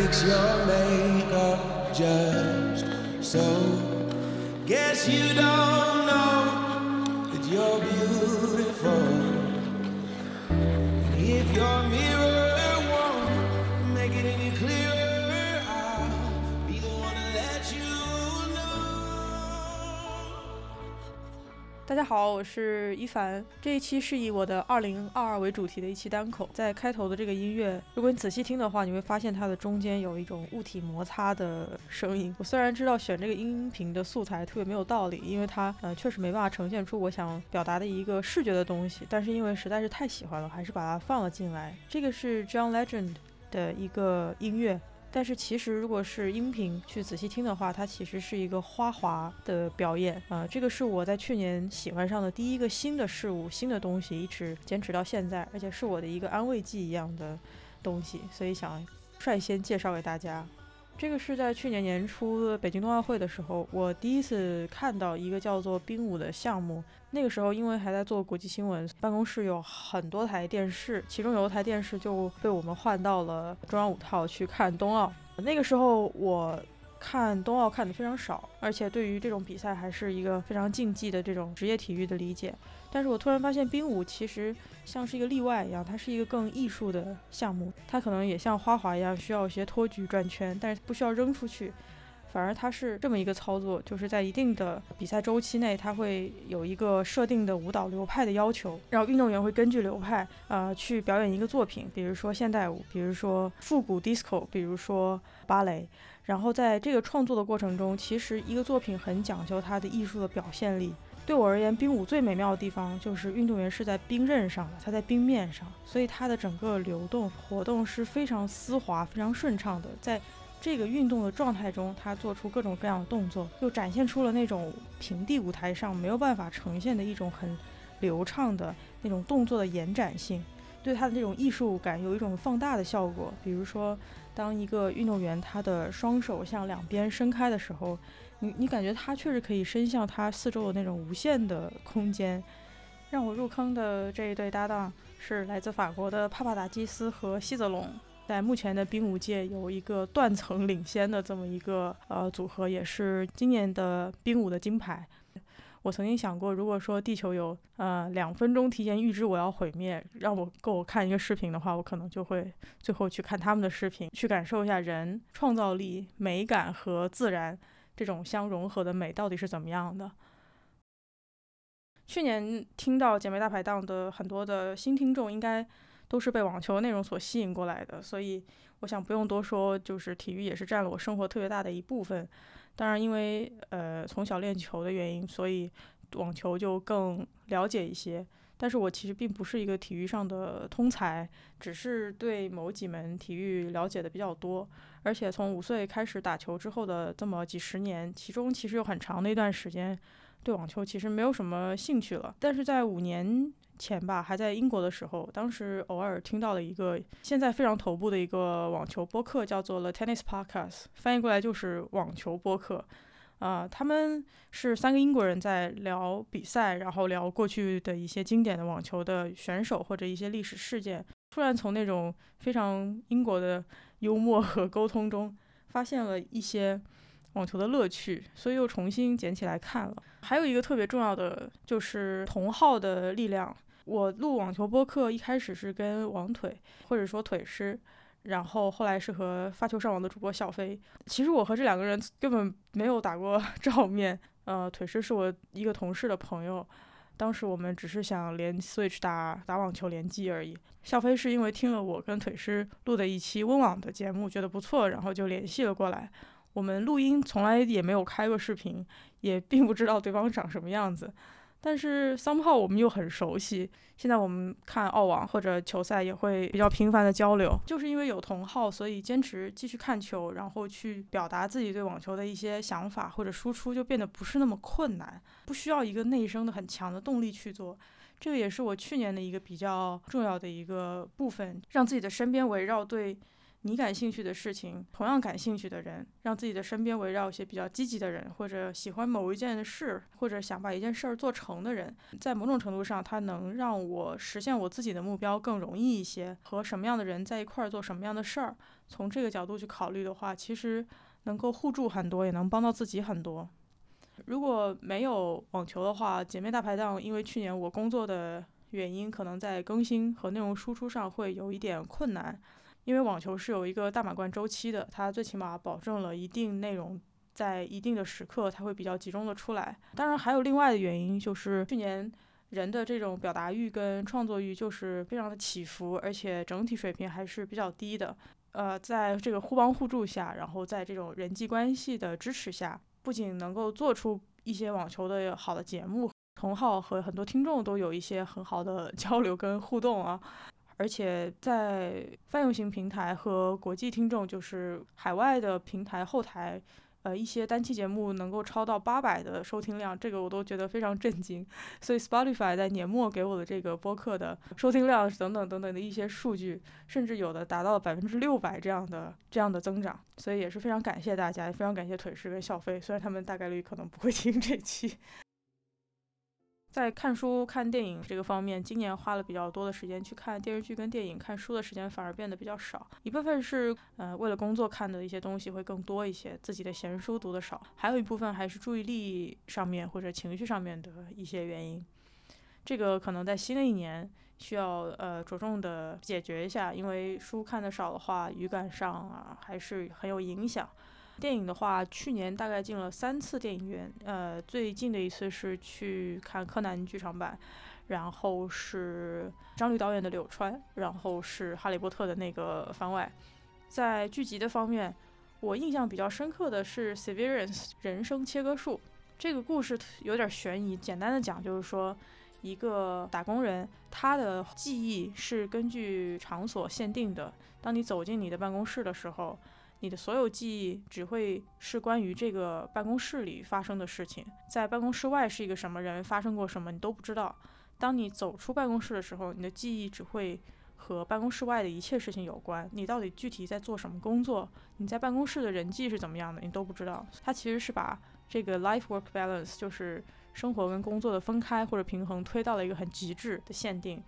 fix your makeup just so. Guess you don't know that you're beautiful. And if your mirror 大家好，我是一凡。这一期是以我的2022为主题的一期单口。在开头的这个音乐，如果你仔细听的话，你会发现它的中间有一种物体摩擦的声音。我虽然知道选这个音频的素材特别没有道理，因为它呃确实没办法呈现出我想表达的一个视觉的东西，但是因为实在是太喜欢了，还是把它放了进来。这个是 John Legend 的一个音乐。但是其实，如果是音频去仔细听的话，它其实是一个花滑的表演啊、这个是我在去年喜欢上的第一个新的事物、新的东西，一直坚持到现在，而且是我的一个安慰剂一样的东西，所以想率先介绍给大家。这个是在去年年初北京冬奥会的时候，我第一次看到一个叫做冰舞的项目。那个时候因为还在做国际新闻，办公室有很多台电视，其中有一台电视就被我们换到了中央五套去看冬奥。那个时候我看冬奥看的非常少，而且对于这种比赛还是一个非常竞技的这种职业体育的理解。但是我突然发现冰舞其实像是一个例外一样，它是一个更艺术的项目，它可能也像花滑一样需要一些托举转圈，但是不需要扔出去。反而它是这么一个操作，就是在一定的比赛周期内，它会有一个设定的舞蹈流派的要求，然后运动员会根据流派，呃，去表演一个作品，比如说现代舞，比如说复古 disco，比如说芭蕾。然后在这个创作的过程中，其实一个作品很讲究它的艺术的表现力。对我而言，冰舞最美妙的地方就是运动员是在冰刃上的，他在冰面上，所以他的整个流动活动是非常丝滑、非常顺畅的。在这个运动的状态中，他做出各种各样的动作，又展现出了那种平地舞台上没有办法呈现的一种很流畅的那种动作的延展性，对他的这种艺术感有一种放大的效果。比如说，当一个运动员他的双手向两边伸开的时候，你你感觉他确实可以伸向他四周的那种无限的空间。让我入坑的这一对搭档是来自法国的帕帕达基斯和希泽龙。在目前的冰舞界有一个断层领先的这么一个呃组合，也是今年的冰舞的金牌。我曾经想过，如果说地球有呃两分钟提前预知我要毁灭，让我够我看一个视频的话，我可能就会最后去看他们的视频，去感受一下人创造力、美感和自然这种相融合的美到底是怎么样的。去年听到姐妹大排档的很多的新听众，应该都是被网球内容所吸引过来的，所以我想不用多说，就是体育也是占了我生活特别大的一部分。当然，因为呃从小练球的原因，所以网球就更了解一些。但是我其实并不是一个体育上的通才，只是对某几门体育了解的比较多。而且从五岁开始打球之后的这么几十年，其中其实有很长的一段时间对网球其实没有什么兴趣了。但是在五年前吧，还在英国的时候，当时偶尔听到了一个现在非常头部的一个网球播客，叫做 The Tennis Podcast，翻译过来就是网球播客。啊、他们是三个英国人在聊比赛，然后聊过去的一些经典的网球的选手或者一些历史事件。突然从那种非常英国的幽默和沟通中，发现了一些网球的乐趣，所以又重新捡起来看了。还有一个特别重要的就是同号的力量。我录网球播客一开始是跟网腿或者说腿师，然后后来是和发球上网的主播小飞。其实我和这两个人根本没有打过 照面。呃，腿师是我一个同事的朋友，当时我们只是想连 Switch 打打网球联机而已。小飞是因为听了我跟腿师录的一期温网的节目，觉得不错，然后就联系了过来。我们录音从来也没有开过视频，也并不知道对方长什么样子。但是 somehow 我们又很熟悉，现在我们看澳网或者球赛也会比较频繁的交流，就是因为有同好，所以坚持继续看球，然后去表达自己对网球的一些想法或者输出，就变得不是那么困难，不需要一个内生的很强的动力去做。这个也是我去年的一个比较重要的一个部分，让自己的身边围绕对你感兴趣的事情，同样感兴趣的人，让自己的身边围绕一些比较积极的人，或者喜欢某一件事，或者想把一件事儿做成的人，在某种程度上，它能让我实现我自己的目标更容易一些。和什么样的人在一块儿做什么样的事儿，从这个角度去考虑的话，其实能够互助很多，也能帮到自己很多。如果没有网球的话，姐妹大排档，因为去年我工作的原因，可能在更新和内容输出上会有一点困难。因为网球是有一个大满贯周期的，它最起码保证了一定内容在一定的时刻，它会比较集中的出来。当然还有另外的原因，就是去年人的这种表达欲跟创作欲就是非常的起伏，而且整体水平还是比较低的。呃，在这个互帮互助下，然后在这种人际关系的支持下，不仅能够做出一些网球的好的节目，同号和很多听众都有一些很好的 交流跟互动啊。而且在泛用型平台和国际听众，就是海外的平台后台，呃，一些单期节目能够超到八百的收听量，这个我都觉得非常震惊。所以 Spotify 在年末给我的这个播客的收听量等等等等的一些数据，甚至有的达到了百分之六百这样的这样的增长，所以也是非常感谢大家，也非常感谢腿师跟小飞，虽然他们大概率可能不会听这期。在看书、看电影这个方面，今年花了比较多的时间去看电视剧跟电影，看书的时间反而变得比较少。一部分是，呃，为了工作看的一些东西会更多一些，自己的闲书读的少；还有一部分还是注意力上面或者情绪上面的一些原因。这个可能在新的一年需要呃着重的解决一下，因为书看的少的话，语感上啊还是很有影响。电影的话，去年大概进了三次电影院，呃，最近的一次是去看柯南剧场版，然后是张律导演的《柳川》，然后是哈利波特的那个番外。在剧集的方面，我印象比较深刻的是《Severance 人生切割术》这个故事有点悬疑。简单的讲，就是说一个打工人，他的记忆是根据场所限定的。当你走进你的办公室的时候。你的所有记忆只会是关于这个办公室里发生的事情，在办公室外是一个什么人，发生过什么，你都不知道。当你走出办公室的时候，你的记忆只会和办公室外的一切事情有关。你到底具体在做什么工作？你在办公室的人际是怎么样的？你都不知道。它其实是把这个 life work balance，就是生活跟工作的分开或者平衡，推到了一个很极致的限定。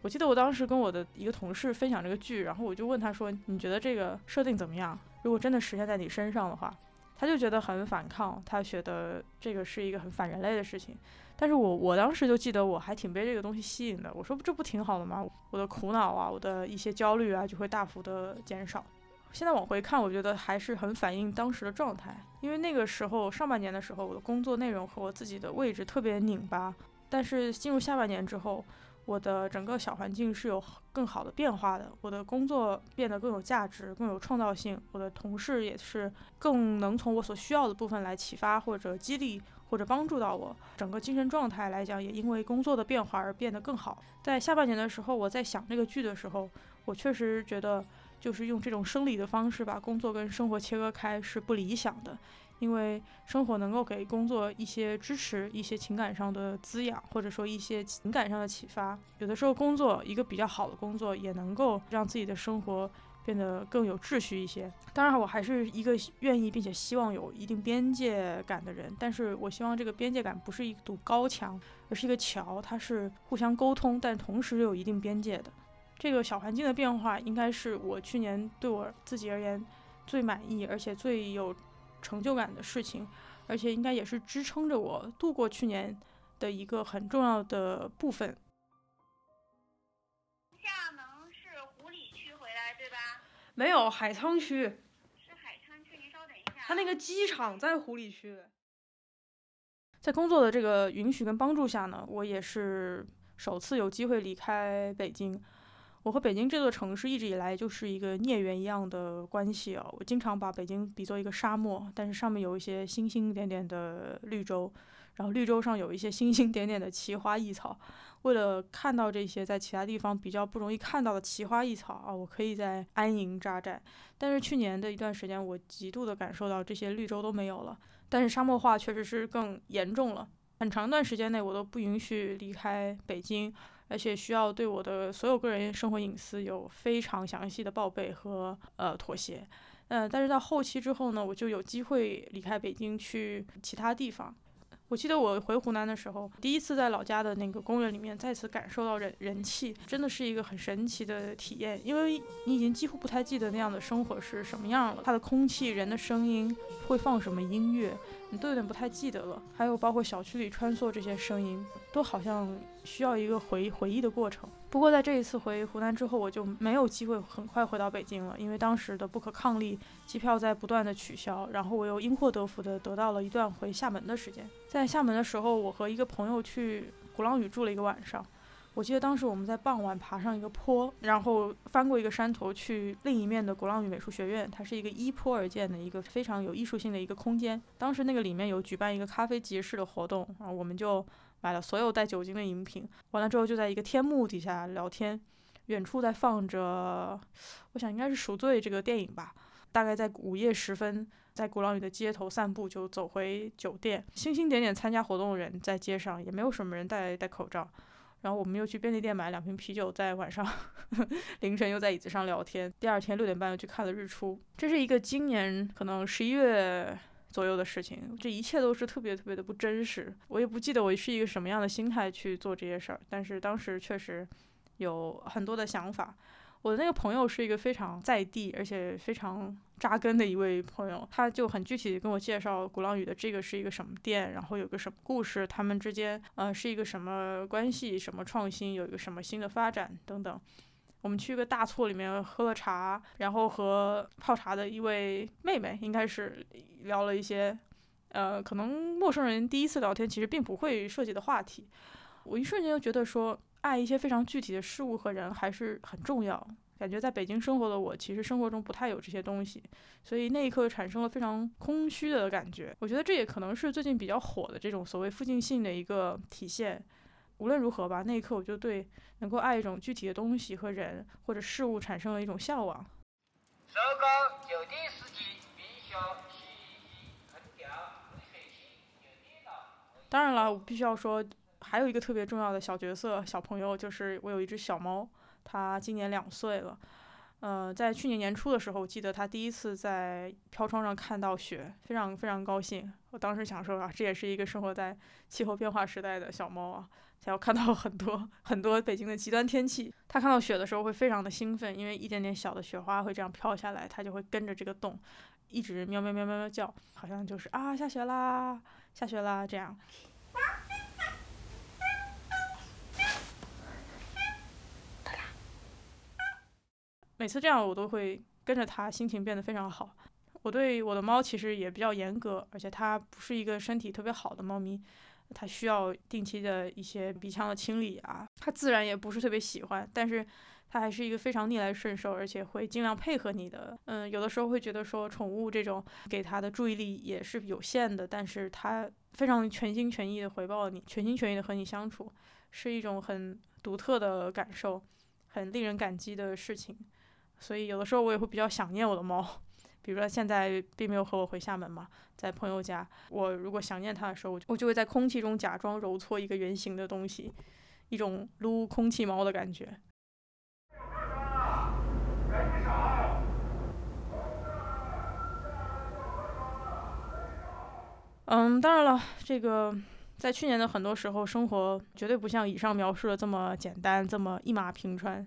我记得我当时跟我的一个同事分享这个剧，然后我就问他说：“你觉得这个设定怎么样？如果真的实现在你身上的话，他就觉得很反抗，他觉得这个是一个很反人类的事情。但是我我当时就记得我还挺被这个东西吸引的，我说这不挺好的吗？我的苦恼啊，我的一些焦虑啊，就会大幅的减少。现在往回看，我觉得还是很反映当时的状态，因为那个时候上半年的时候，我的工作内容和我自己的位置特别拧巴，但是进入下半年之后。我的整个小环境是有更好的变化的，我的工作变得更有价值、更有创造性，我的同事也是更能从我所需要的部分来启发或者激励或者帮助到我，整个精神状态来讲也因为工作的变化而变得更好。在下半年的时候，我在想这个剧的时候，我确实觉得就是用这种生理的方式把工作跟生活切割开是不理想的。因为生活能够给工作一些支持，一些情感上的滋养，或者说一些情感上的启发。有的时候，工作一个比较好的工作，也能够让自己的生活变得更有秩序一些。当然，我还是一个愿意并且希望有一定边界感的人。但是我希望这个边界感不是一堵高墙，而是一个桥，它是互相沟通，但同时又有一定边界的。这个小环境的变化，应该是我去年对我自己而言最满意，而且最有。成就感的事情，而且应该也是支撑着我度过去年的一个很重要的部分。厦门是湖里区回来对吧？没有海沧区。是海沧区，您稍等一下。他那个机场在湖里区。在工作的这个允许跟帮助下呢，我也是首次有机会离开北京。我和北京这座城市一直以来就是一个孽缘一样的关系啊！我经常把北京比作一个沙漠，但是上面有一些星星点点的绿洲，然后绿洲上有一些星星点点的奇花异草。为了看到这些在其他地方比较不容易看到的奇花异草啊，我可以在安营扎寨。但是去年的一段时间，我极度的感受到这些绿洲都没有了，但是沙漠化确实是更严重了。很长一段时间内，我都不允许离开北京。而且需要对我的所有个人生活隐私有非常详细的报备和呃妥协。呃，但是到后期之后呢，我就有机会离开北京去其他地方。我记得我回湖南的时候，第一次在老家的那个公园里面再次感受到人人气，真的是一个很神奇的体验，因为你已经几乎不太记得那样的生活是什么样了，它的空气、人的声音会放什么音乐，你都有点不太记得了。还有包括小区里穿梭这些声音，都好像需要一个回回忆的过程。不过在这一次回湖南之后，我就没有机会很快回到北京了，因为当时的不可抗力，机票在不断的取消，然后我又因祸得福的得到了一段回厦门的时间。在厦门的时候，我和一个朋友去鼓浪屿住了一个晚上。我记得当时我们在傍晚爬上一个坡，然后翻过一个山头去另一面的鼓浪屿美术学院，它是一个依坡而建的一个非常有艺术性的一个空间。当时那个里面有举办一个咖啡集市的活动，然后我们就。买了所有带酒精的饮品，完了之后就在一个天幕底下聊天，远处在放着，我想应该是《赎罪》这个电影吧。大概在午夜时分，在鼓浪屿的街头散步，就走回酒店。星星点点参加活动的人在街上，也没有什么人戴戴口罩。然后我们又去便利店买两瓶啤酒，在晚上 凌晨又在椅子上聊天。第二天六点半又去看了日出。这是一个今年可能十一月。左右的事情，这一切都是特别特别的不真实。我也不记得我是一个什么样的心态去做这些事儿，但是当时确实有很多的想法。我的那个朋友是一个非常在地而且非常扎根的一位朋友，他就很具体的跟我介绍鼓浪屿的这个是一个什么店，然后有个什么故事，他们之间呃是一个什么关系，什么创新，有一个什么新的发展等等。我们去一个大厝里面喝了茶，然后和泡茶的一位妹妹，应该是聊了一些，呃，可能陌生人第一次聊天其实并不会涉及的话题。我一瞬间就觉得说，爱一些非常具体的事物和人还是很重要。感觉在北京生活的我，其实生活中不太有这些东西，所以那一刻产生了非常空虚的感觉。我觉得这也可能是最近比较火的这种所谓附近性的一个体现。无论如何吧，那一刻我就对能够爱一种具体的东西和人或者事物产生了一种向往。收工九点时间，冰箱洗衣机空调热水器有电脑。当然了，我必须要说，还有一个特别重要的小角色、小朋友，就是我有一只小猫，它今年两岁了。呃，在去年年初的时候，我记得它第一次在飘窗上看到雪，非常非常高兴。我当时想说啊，这也是一个生活在气候变化时代的小猫啊。才要看到很多很多北京的极端天气。它看到雪的时候会非常的兴奋，因为一点点小的雪花会这样飘下来，它就会跟着这个洞，一直喵喵喵喵喵叫，好像就是啊下雪啦，下雪啦这样。每次这样我都会跟着它，心情变得非常好。我对我的猫其实也比较严格，而且它不是一个身体特别好的猫咪。它需要定期的一些鼻腔的清理啊，它自然也不是特别喜欢，但是它还是一个非常逆来顺受，而且会尽量配合你的。嗯，有的时候会觉得说宠物这种给它的注意力也是有限的，但是它非常全心全意的回报你，全心全意的和你相处，是一种很独特的感受，很令人感激的事情。所以有的时候我也会比较想念我的猫。比如说现在并没有和我回厦门嘛，在朋友家。我如果想念他的时候，我就会在空气中假装揉搓一个圆形的东西，一种撸空气猫的感觉。嗯，当然了，这个在去年的很多时候，生活绝对不像以上描述的这么简单，这么一马平川。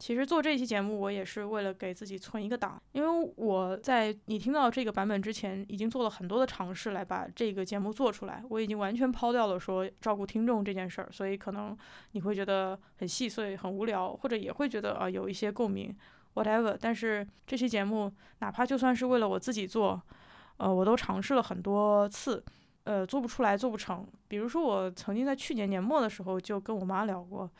其实做这期节目，我也是为了给自己存一个档，因为我在你听到这个版本之前，已经做了很多的尝试来把这个节目做出来。我已经完全抛掉了说照顾听众这件事儿，所以可能你会觉得很细碎、很无聊，或者也会觉得啊有一些共鸣，whatever。但是这期节目，哪怕就算是为了我自己做，呃，我都尝试了很多次，呃，做不出来，做不成。比如说，我曾经在去年年末的时候就跟我妈聊过，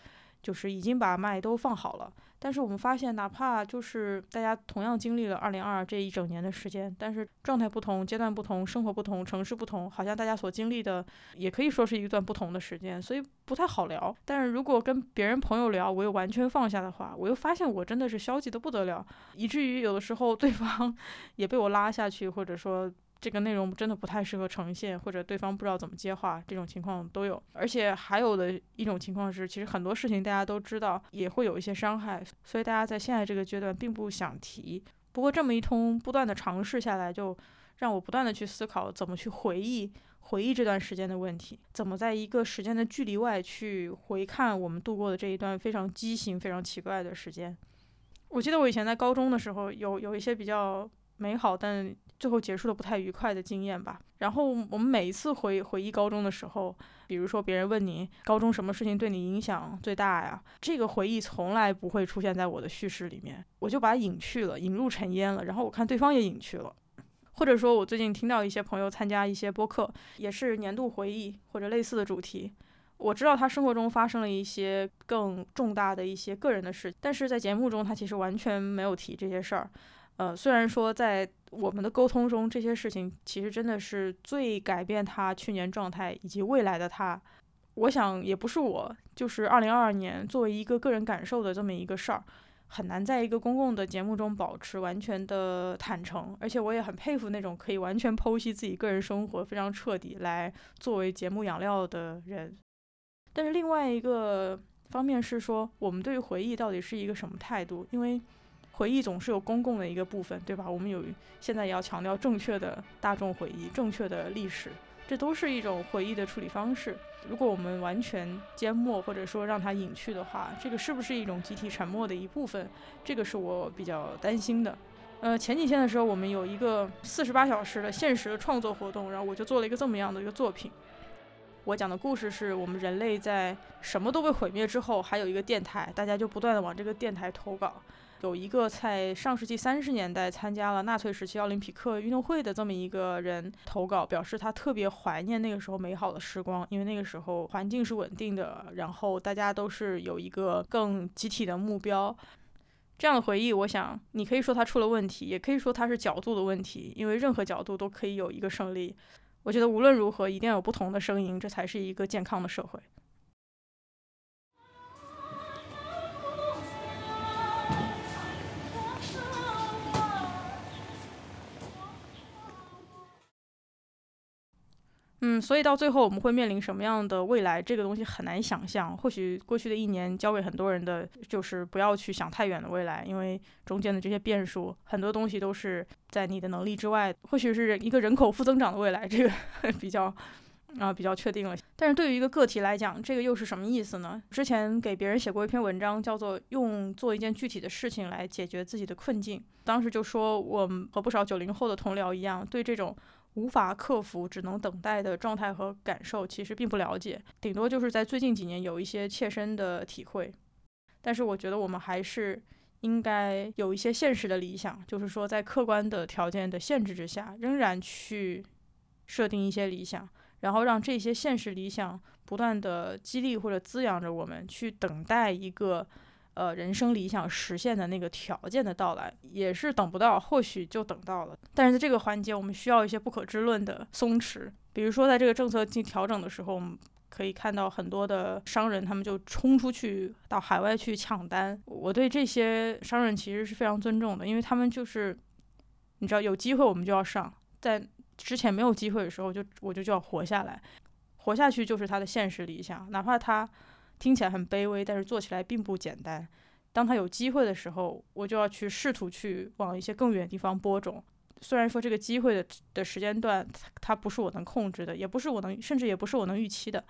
就是已经把麦都放好了。但是我们发现，哪怕就是大家同样经历了二零二二这一整年的时间，但是状态不同、阶段不同、生活不同、城市不同，好像大家所经历的也可以说是一段不同的时间，所以不太好聊。但是如果跟别人朋友聊，我又完全放下的话，我又发现我真的是消极的不得了，以至于有的时候 对方 也被我拉下去，或者说这个内容真的不太适合呈现，或者对方不知道怎么接话，这种情况都有。而且还有的一种情况是，其实很多事情大家都知道，也会有一些伤害，所以大家在现在这个阶段并不想提。不过这么一通不断的尝试下来，就让我不断的去思考怎么去回忆回忆这段时间的问题，怎么在一个时间的距离外去回看我们度过的这一段非常畸形、非常奇怪的时间。我记得我以前在高中的时候，有有一些比较美好但最后结束的不太愉快的经验吧。然后我们每一次回回忆高中的时候，比如说别人问你高中什么事情对你影响最大呀，这个回忆从来不会出现在我的叙事里面，我就把它隐去了，引入尘烟了。然后我看对方也隐去了，或者说我最近听到一些朋友参加一些播客，也是年度回忆或者类似的主题。我知道他生活中发生了一些更重大的一些个人的事，但是在节目中他其实完全没有提这些事儿。呃，虽然说在我们的沟通中，这些事情其实真的是最改变他去年状态以及未来的他。我想也不是我，就是二零二二年作为一个个人感受的这么一个事儿，很难在一个公共的节目中保持完全的坦诚。而且我也很佩服那种可以完全剖析自己个人生活非常彻底来作为节目养料的人。但是另外一个方面是说，我们对于回忆到底是一个什么态度？因为回忆总是有公共的一个部分，对吧？我们有现在也要强调正确的大众回忆、正确的历史，这都是一种回忆的处理方式。如果我们完全缄默或者说让它隐去的话，这个是不是一种集体沉默的一部分？这个是我比较担心的。呃，前几天的时候，我们有一个四十八小时的限时的创作活动，然后我就做了一个这么样的一个作品。我讲的故事是我们人类在什么都被毁灭之后，还有一个电台，大家就不断的往这个电台投稿。有一个在上世纪三十年代参加了纳粹时期奥林匹克运动会的这么一个人投稿，表示他特别怀念那个时候美好的时光，因为那个时候环境是稳定的，然后大家都是有一个更集体的目标。这样的回忆，我想你可以说它出了问题，也可以说它是角度的问题，因为任何角度都可以有一个胜利。我觉得无论如何，一定要有不同的声音，这才是一个健康的社会。嗯，所以到最后我们会面临什么样的未来？这个东西很难想象。或许过去的一年教给很多人的就是不要去想太远的未来，因为中间的这些变数，很多东西都是在你的能力之外。或许是一个人口负增长的未来，这个 比较啊比较确定了。但是对于一个个体来讲，这个又是什么意思呢？之前给别人写过一篇文章，叫做“用做一件具体的事情来解决自己的困境”。当时就说，我们和不少九零后的同僚一样，对这种。无法克服、只能等待的状态和感受，其实并不了解，顶多就是在最近几年有一些切身的体会。但是我觉得我们还是应该有一些现实的理想，就是说在客观的条件的限制之下，仍然去设定一些理想，然后让这些现实理想不断的激励或者滋养着我们，去等待一个。呃，人生理想实现的那个条件的到来，也是等不到，或许就等到了。但是在这个环节，我们需要一些不可知论的松弛。比如说，在这个政策进调整的时候，我们可以看到很多的商人，他们就冲出去到海外去抢单。我对这些商人其实是非常尊重的，因为他们就是，你知道，有机会我们就要上，在之前没有机会的时候，就我就就要活下来，活下去就是他的现实理想，哪怕他。听起来很卑微，但是做起来并不简单。当他有机会的时候，我就要去试图去往一些更远的地方播种。虽然说这个机会的的时间段，它不是我能控制的，也不是我能，甚至也不是我能预期的。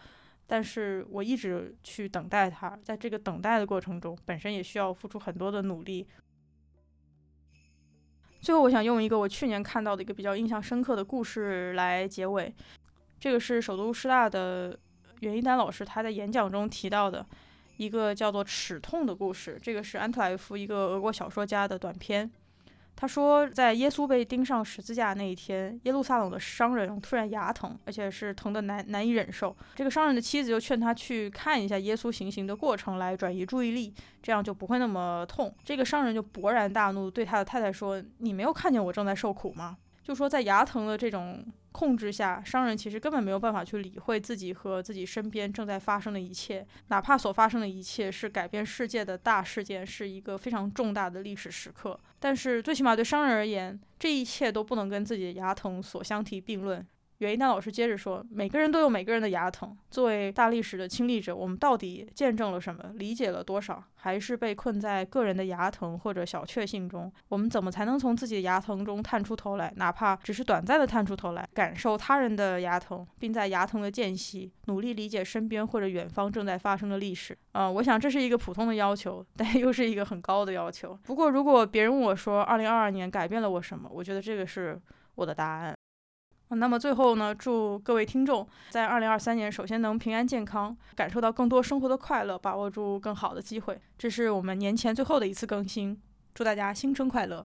但是我一直去等待它，在这个等待的过程中，本身也需要付出很多的努力。最后，我想用一个我去年看到的一个比较印象深刻的故事来结尾。这个是首都师大的。袁一丹老师他在演讲中提到的一个叫做“齿痛”的故事，这个是安特莱夫一个俄国小说家的短篇。他说，在耶稣被钉上十字架那一天，耶路撒冷的商人突然牙疼，而且是疼得难难以忍受。这个商人的妻子就劝他去看一下耶稣行刑的过程，来转移注意力，这样就不会那么痛。这个商人就勃然大怒，对他的太太说：“你没有看见我正在受苦吗？”就说在牙疼的这种控制下，商人其实根本没有办法去理会自己和自己身边正在发生的一切，哪怕所发生的一切是改变世界的大事件，是一个非常重大的历史时刻。但是最起码对商人而言，这一切都不能跟自己的牙疼所相提并论。袁一丹老师接着说：“每个人都有每个人的牙疼。作为大历史的亲历者，我们到底见证了什么？理解了多少？还是被困在个人的牙疼或者小确幸中？我们怎么才能从自己的牙疼中探出头来，哪怕只是短暂的探出头来，感受他人的牙疼，并在牙疼的间隙努力理解身边或者远方正在发生的历史？啊、我想这是一个普通的要求，但又是一个很高的要求。不过，如果别人问我说2022年改变了我什么，我觉得这个是我的答案。”那么最后呢，祝各位听众在二零二三年首先能平安健康，感受到更多生活的快乐，把握住更好的机会。这是我们年前最后的一次更新，祝大家新春快乐！